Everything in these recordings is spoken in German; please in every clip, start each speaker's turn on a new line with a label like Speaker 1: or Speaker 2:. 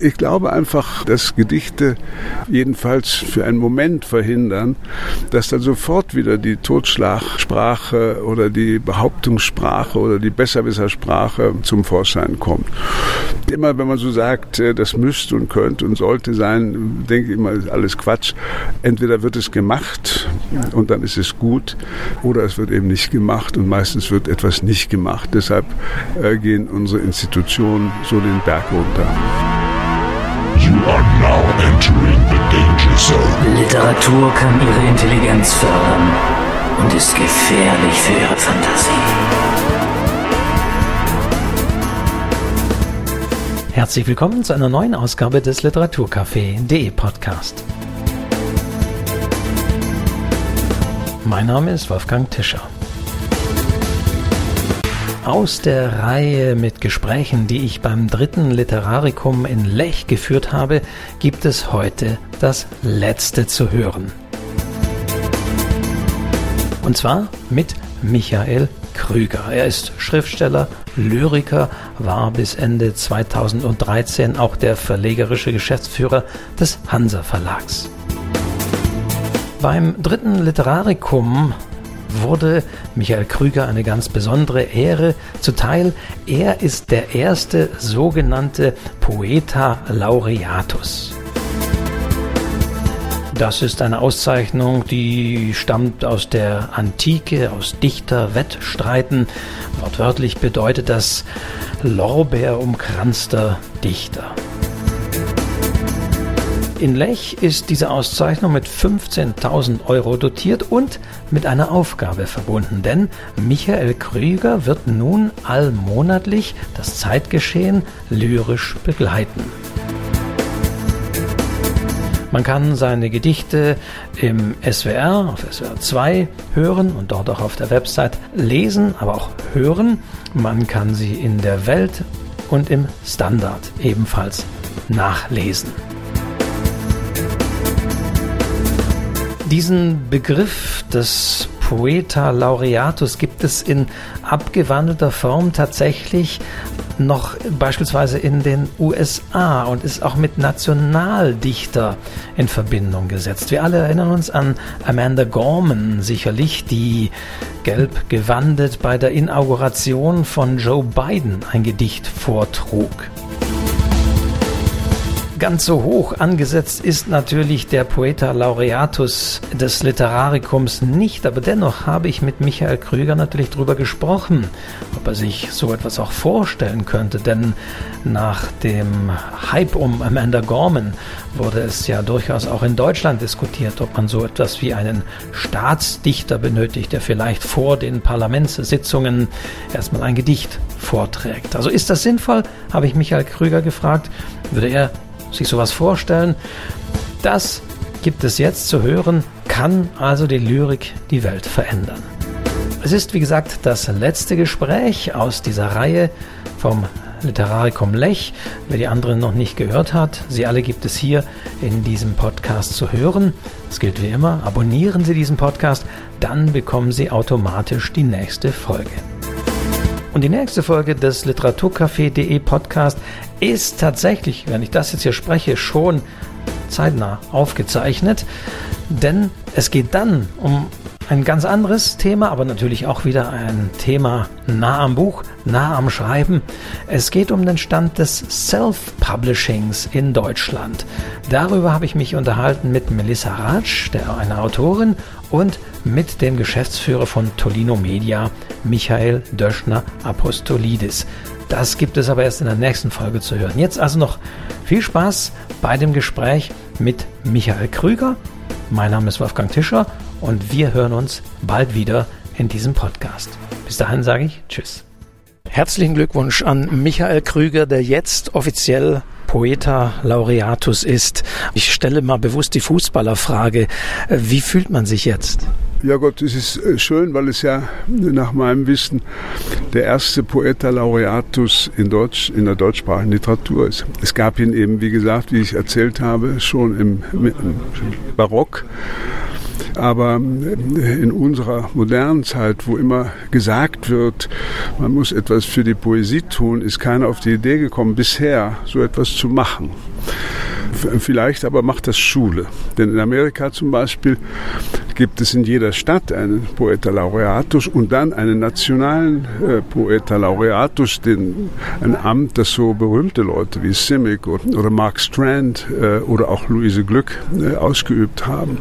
Speaker 1: Ich glaube einfach, dass Gedichte jedenfalls für einen Moment verhindern, dass dann sofort wieder die Totschlagsprache oder die Behauptungssprache oder die Besserwissersprache zum Vorschein kommt. Immer wenn man so sagt, äh, das müsste und könnte und sollte sein, denke ich immer, ist alles Quatsch. Entweder wird es gemacht und dann ist es gut oder es wird eben nicht gemacht und meistens wird etwas nicht gemacht. Deshalb äh, gehen unsere Institutionen so den Berg runter.
Speaker 2: You are now entering the danger zone.
Speaker 3: Literatur kann Ihre Intelligenz fördern und ist gefährlich für Ihre Fantasie.
Speaker 4: Herzlich willkommen zu einer neuen Ausgabe des Literaturcafé.de Podcast. Mein Name ist Wolfgang Tischer. Aus der Reihe mit Gesprächen, die ich beim dritten Literarikum in Lech geführt habe, gibt es heute das letzte zu hören. Und zwar mit Michael Krüger. Er ist Schriftsteller, Lyriker, war bis Ende 2013 auch der verlegerische Geschäftsführer des Hansa Verlags. Beim dritten Literarikum wurde Michael Krüger eine ganz besondere Ehre zuteil. Er ist der erste sogenannte Poeta Laureatus. Das ist eine Auszeichnung, die stammt aus der Antike, aus Dichterwettstreiten. Wortwörtlich bedeutet das Lorbeerumkranzter Dichter. In Lech ist diese Auszeichnung mit 15.000 Euro dotiert und mit einer Aufgabe verbunden, denn Michael Krüger wird nun allmonatlich das Zeitgeschehen lyrisch begleiten. Man kann seine Gedichte im SWR, auf SWR 2 hören und dort auch auf der Website lesen, aber auch hören. Man kann sie in der Welt und im Standard ebenfalls nachlesen. Diesen Begriff des Poeta Laureatus gibt es in abgewandelter Form tatsächlich noch beispielsweise in den USA und ist auch mit Nationaldichter in Verbindung gesetzt. Wir alle erinnern uns an Amanda Gorman sicherlich, die gelb gewandet bei der Inauguration von Joe Biden ein Gedicht vortrug. Ganz so hoch angesetzt ist natürlich der Poeta Laureatus des Literarikums nicht, aber dennoch habe ich mit Michael Krüger natürlich darüber gesprochen, ob er sich so etwas auch vorstellen könnte, denn nach dem Hype um Amanda Gorman wurde es ja durchaus auch in Deutschland diskutiert, ob man so etwas wie einen Staatsdichter benötigt, der vielleicht vor den Parlamentssitzungen erstmal ein Gedicht vorträgt. Also ist das sinnvoll, habe ich Michael Krüger gefragt. Würde er sich sowas vorstellen. Das gibt es jetzt zu hören, kann also die Lyrik die Welt verändern. Es ist, wie gesagt, das letzte Gespräch aus dieser Reihe vom Literarikum Lech. Wer die anderen noch nicht gehört hat, sie alle gibt es hier in diesem Podcast zu hören. Es gilt wie immer, abonnieren Sie diesen Podcast, dann bekommen Sie automatisch die nächste Folge. Und die nächste Folge des Literaturcafé.de Podcast ist tatsächlich, wenn ich das jetzt hier spreche, schon zeitnah aufgezeichnet. Denn es geht dann um ein ganz anderes Thema, aber natürlich auch wieder ein Thema nah am Buch, nah am Schreiben. Es geht um den Stand des Self-Publishings in Deutschland. Darüber habe ich mich unterhalten mit Melissa Ratsch, der einer Autorin, und mit dem Geschäftsführer von Tolino Media, Michael Döschner Apostolidis. Das gibt es aber erst in der nächsten Folge zu hören. Jetzt also noch viel Spaß bei dem Gespräch mit Michael Krüger. Mein Name ist Wolfgang Tischer und wir hören uns bald wieder in diesem Podcast. Bis dahin sage ich Tschüss. Herzlichen Glückwunsch an Michael Krüger, der jetzt offiziell Poeta Laureatus ist. Ich stelle mal bewusst die Fußballerfrage. Wie fühlt man sich jetzt?
Speaker 1: Ja Gott, es ist äh, schön, weil es ja nach meinem Wissen der erste Poeta Laureatus in Deutsch, in der deutschsprachigen Literatur ist. Es gab ihn eben, wie gesagt, wie ich erzählt habe, schon im, im Barock Aber in unserer modernen Zeit, wo immer gesagt wird, man muss etwas für die Poesie tun, ist keiner auf die Idee gekommen, bisher so etwas zu machen. Vielleicht aber macht das Schule. Denn in Amerika zum Beispiel gibt es in jeder Stadt einen Poeta Laureatus und dann einen nationalen äh, Poeta Laureatus, den, ein Amt, das so berühmte Leute wie Simic oder, oder Mark Strand äh, oder auch Luise Glück äh, ausgeübt haben.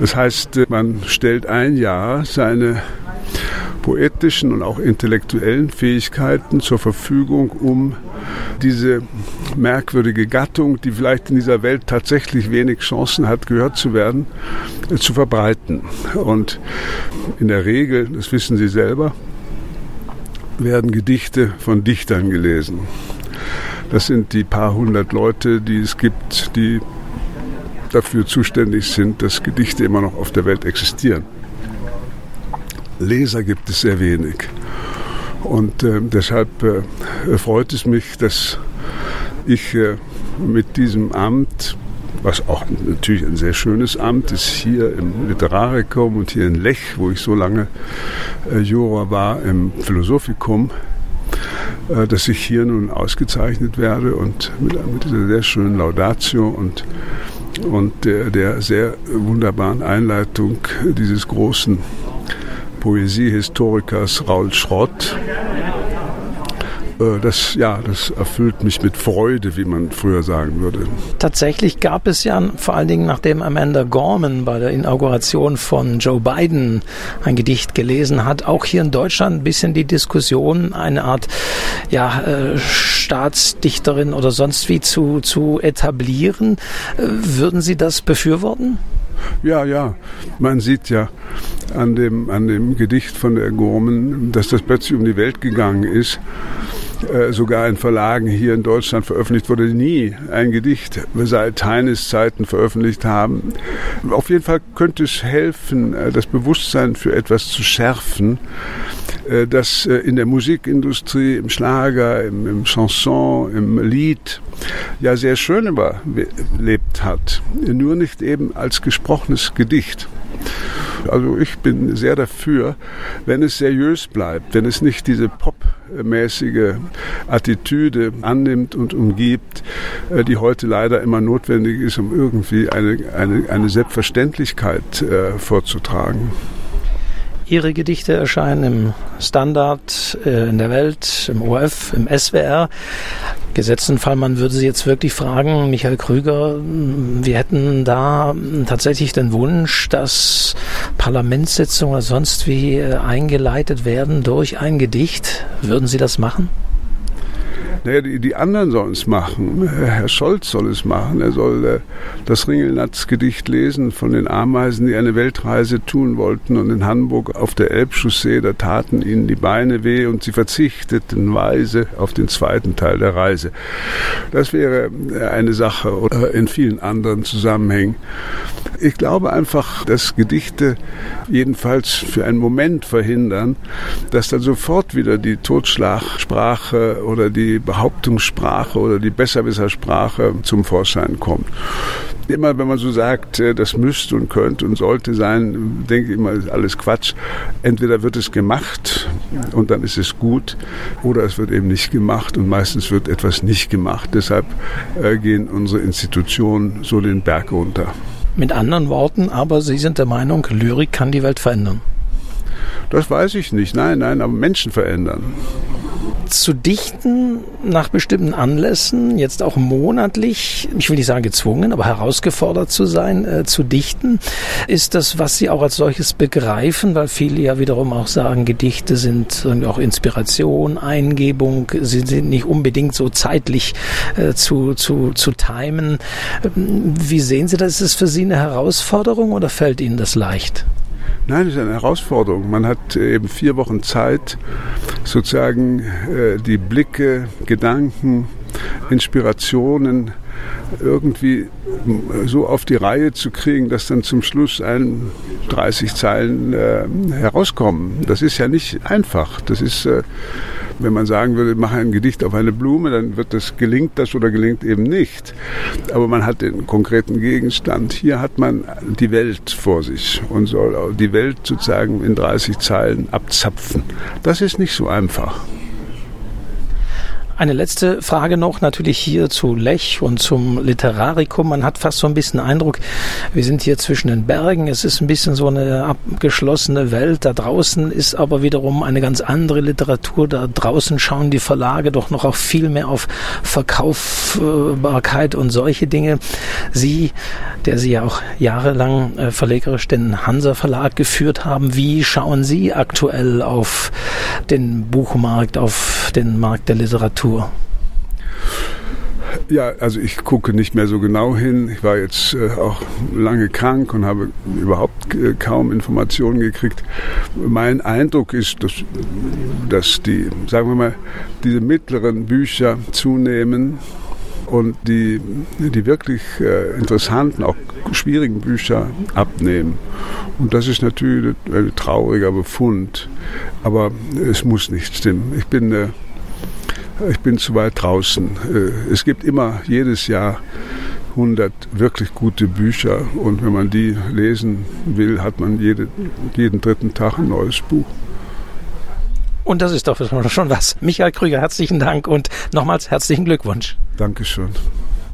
Speaker 1: Das heißt, äh, man stellt ein Jahr seine poetischen und auch intellektuellen Fähigkeiten zur Verfügung, um diese merkwürdige Gattung, die vielleicht in dieser Welt tatsächlich wenig Chancen hat, gehört zu werden, äh, zu verbreiten. Und in der Regel, das wissen Sie selber, werden Gedichte von Dichtern gelesen. Das sind die paar hundert Leute, die es gibt, die dafür zuständig sind, dass Gedichte immer noch auf der Welt existieren. Leser gibt es sehr wenig. Und äh, deshalb äh, freut es mich, dass ich äh, mit diesem Amt, was auch natürlich ein sehr schönes Amt ist, hier im Literarikum und hier in Lech, wo ich so lange äh, Juror war, im Philosophikum, äh, dass ich hier nun ausgezeichnet werde und mit, mit dieser sehr schönen Laudatio und und der, der sehr wunderbaren Einleitung dieses großen Poesiehistorikers Raul Schrott. Äh, das, ja, das erfüllt mich mit Freude, wie man früher sagen würde.
Speaker 4: Tatsächlich gab es ja vor allen Dingen, nachdem Amanda Gorman bei der Inauguration von Joe Biden ein Gedicht gelesen hat, auch hier in Deutschland ein bisschen die Diskussion, eine Art ja, äh, Staatsdichterin oder sonst wie zu, zu etablieren. Äh, würden Sie das befürworten?
Speaker 1: Ja, ja. Man sieht ja an dem, an dem Gedicht von der Gurmen, dass das plötzlich um die Welt gegangen ist. Äh, sogar in Verlagen hier in Deutschland veröffentlicht wurde nie ein Gedicht seit Heines Zeiten veröffentlicht haben. Auf jeden Fall könnte es helfen, äh, das Bewusstsein für etwas zu schärfen, äh, das äh, in der Musikindustrie, im Schlager, im, im Chanson, im Lied ja sehr schön überlebt hat. Nur nicht eben als gesprochenes Gedicht. Also ich bin sehr dafür, wenn es seriös bleibt, wenn es nicht diese popmäßige Attitüde annimmt und umgibt, äh, die heute leider immer notwendig ist, um irgendwie eine, eine, eine Selbstverständlichkeit äh, vorzutragen.
Speaker 4: Ihre Gedichte erscheinen im Standard, äh, in der Welt, im ORF, im SWR. Gesetzten Fall, man würde Sie jetzt wirklich fragen, Michael Krüger, wir hätten da tatsächlich den Wunsch, dass Parlamentssitzungen oder sonst wie äh, eingeleitet werden durch ein Gedicht. Würden Sie das machen?
Speaker 1: Naja, die, die anderen sollen es machen. Herr Scholz soll es machen. Er soll äh, das Ringelnatz-Gedicht lesen von den Ameisen, die eine Weltreise tun wollten. Und in Hamburg auf der Elbchaussee, da taten ihnen die Beine weh und sie verzichteten weise auf den zweiten Teil der Reise. Das wäre äh, eine Sache oder in vielen anderen Zusammenhängen. Ich glaube einfach, dass Gedichte jedenfalls für einen Moment verhindern, dass dann sofort wieder die Totschlagsprache oder die Behauptungssprache oder die Besserwissersprache zum Vorschein kommt. Immer wenn man so sagt, äh, das müsste und könnte und sollte sein, denke ich immer, ist alles Quatsch. Entweder wird es gemacht und dann ist es gut oder es wird eben nicht gemacht und meistens wird etwas nicht gemacht. Deshalb äh, gehen unsere Institutionen so den Berg runter.
Speaker 4: Mit anderen Worten, aber Sie sind der Meinung, Lyrik kann die Welt verändern.
Speaker 1: Das weiß ich nicht. Nein, nein, aber Menschen verändern
Speaker 4: zu dichten nach bestimmten Anlässen, jetzt auch monatlich, ich will nicht sagen gezwungen, aber herausgefordert zu sein, äh, zu dichten, ist das, was Sie auch als solches begreifen, weil viele ja wiederum auch sagen, Gedichte sind auch Inspiration, Eingebung, sie sind nicht unbedingt so zeitlich äh, zu, zu, zu timen. Ähm, wie sehen Sie das? Ist es für Sie eine Herausforderung oder fällt Ihnen das leicht?
Speaker 1: Nein, das ist eine Herausforderung. Man hat eben vier Wochen Zeit, sozusagen äh, die Blicke, Gedanken, Inspirationen irgendwie so auf die Reihe zu kriegen, dass dann zum Schluss ein 30 Zeilen äh, herauskommen. Das ist ja nicht einfach. Das ist, äh, wenn man sagen würde, mache ein Gedicht auf eine Blume, dann wird das, gelingt das oder gelingt eben nicht. Aber man hat den konkreten Gegenstand. Hier hat man die Welt vor sich und soll die Welt sozusagen in 30 Zeilen abzapfen. Das ist nicht so einfach.
Speaker 4: Eine letzte Frage noch, natürlich hier zu Lech und zum Literarikum. Man hat fast so ein bisschen Eindruck, wir sind hier zwischen den Bergen. Es ist ein bisschen so eine abgeschlossene Welt. Da draußen ist aber wiederum eine ganz andere Literatur. Da draußen schauen die Verlage doch noch auch viel mehr auf Verkaufbarkeit und solche Dinge. Sie, der Sie ja auch jahrelang äh, verlegerisch den Hansa Verlag geführt haben, wie schauen Sie aktuell auf den Buchmarkt, auf den Markt der Literatur?
Speaker 1: Ja, also ich gucke nicht mehr so genau hin. Ich war jetzt äh, auch lange krank und habe überhaupt äh, kaum Informationen gekriegt. Mein Eindruck ist, dass, dass die, sagen wir mal, diese mittleren Bücher zunehmen und die, die wirklich äh, interessanten, auch schwierigen Bücher abnehmen. Und das ist natürlich ein trauriger Befund. Aber es muss nicht stimmen. Ich bin äh, ich bin zu weit draußen. Äh, es gibt immer jedes Jahr 100 wirklich gute Bücher und wenn man die lesen will, hat man jede, jeden dritten Tag ein neues Buch.
Speaker 4: Und das ist doch schon was. Michael Krüger, herzlichen Dank und nochmals herzlichen Glückwunsch.
Speaker 1: Dankeschön.